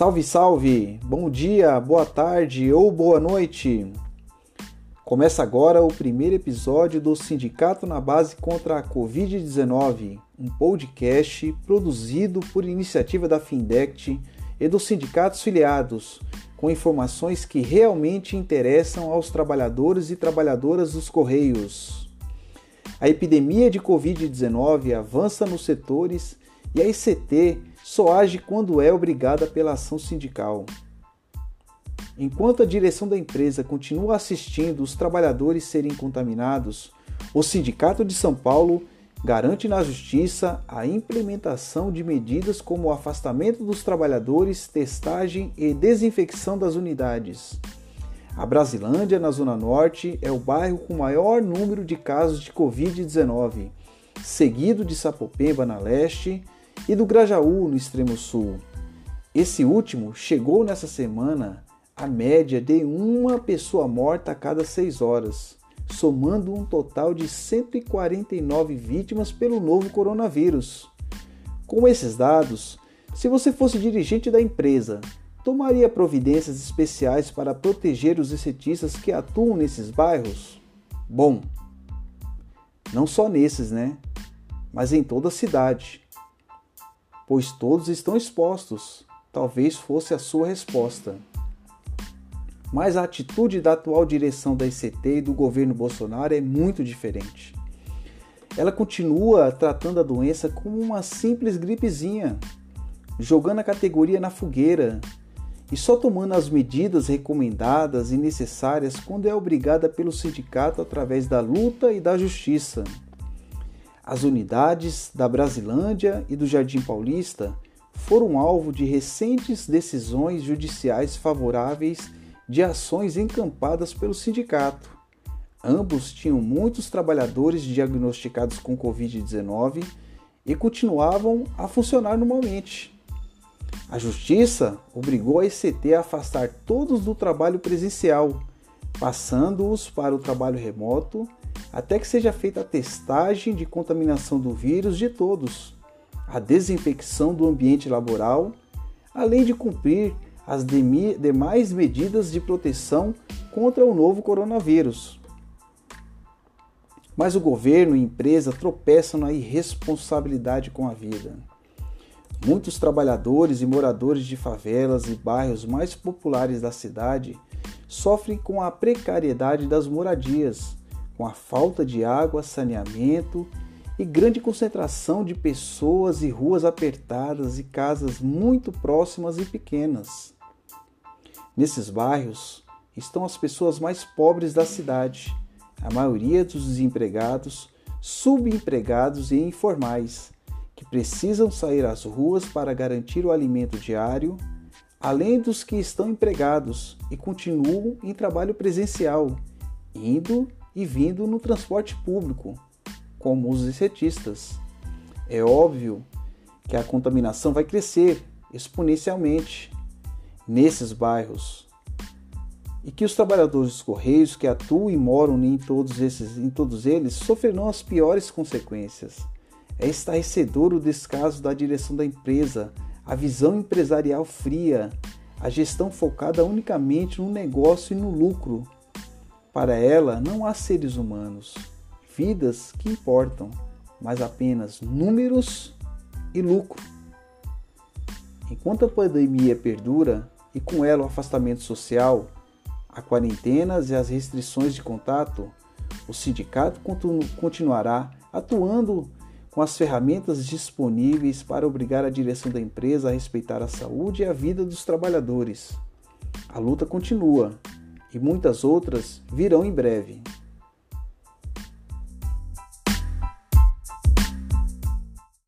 Salve, salve! Bom dia, boa tarde ou boa noite! Começa agora o primeiro episódio do Sindicato na Base contra a Covid-19, um podcast produzido por iniciativa da Findect e dos sindicatos filiados, com informações que realmente interessam aos trabalhadores e trabalhadoras dos Correios. A epidemia de Covid-19 avança nos setores e a ICT só age quando é obrigada pela ação sindical. Enquanto a direção da empresa continua assistindo os trabalhadores serem contaminados, o Sindicato de São Paulo garante na Justiça a implementação de medidas como o afastamento dos trabalhadores, testagem e desinfecção das unidades. A Brasilândia, na Zona Norte, é o bairro com maior número de casos de Covid-19, seguido de Sapopemba, na Leste, e do Grajaú, no extremo sul. Esse último chegou nessa semana a média de uma pessoa morta a cada seis horas, somando um total de 149 vítimas pelo novo coronavírus. Com esses dados, se você fosse dirigente da empresa, tomaria providências especiais para proteger os excetistas que atuam nesses bairros? Bom, não só nesses, né? Mas em toda a cidade pois todos estão expostos. Talvez fosse a sua resposta. Mas a atitude da atual direção da ICT e do governo Bolsonaro é muito diferente. Ela continua tratando a doença como uma simples gripezinha, jogando a categoria na fogueira e só tomando as medidas recomendadas e necessárias quando é obrigada pelo sindicato através da luta e da justiça. As unidades da Brasilândia e do Jardim Paulista foram alvo de recentes decisões judiciais favoráveis de ações encampadas pelo sindicato. Ambos tinham muitos trabalhadores diagnosticados com Covid-19 e continuavam a funcionar normalmente. A Justiça obrigou a ECT a afastar todos do trabalho presencial, passando-os para o trabalho remoto até que seja feita a testagem de contaminação do vírus de todos, a desinfecção do ambiente laboral, além de cumprir as demais medidas de proteção contra o novo coronavírus. Mas o governo e empresa tropeçam na irresponsabilidade com a vida. Muitos trabalhadores e moradores de favelas e bairros mais populares da cidade sofrem com a precariedade das moradias com a falta de água, saneamento e grande concentração de pessoas e ruas apertadas e casas muito próximas e pequenas. Nesses bairros estão as pessoas mais pobres da cidade, a maioria dos desempregados, subempregados e informais, precisam sair às ruas para garantir o alimento diário, além dos que estão empregados e continuam em trabalho presencial, indo e vindo no transporte público, como os insetistas. É óbvio que a contaminação vai crescer exponencialmente nesses bairros e que os trabalhadores dos correios que atuam e moram em todos esses, em todos eles, sofrerão as piores consequências. É estarrecedor o descaso da direção da empresa, a visão empresarial fria, a gestão focada unicamente no negócio e no lucro para ela não há seres humanos, vidas que importam, mas apenas números e lucro. Enquanto a pandemia perdura e com ela o afastamento social, a quarentenas e as restrições de contato, o sindicato continuará atuando com as ferramentas disponíveis para obrigar a direção da empresa a respeitar a saúde e a vida dos trabalhadores. A luta continua e muitas outras virão em breve.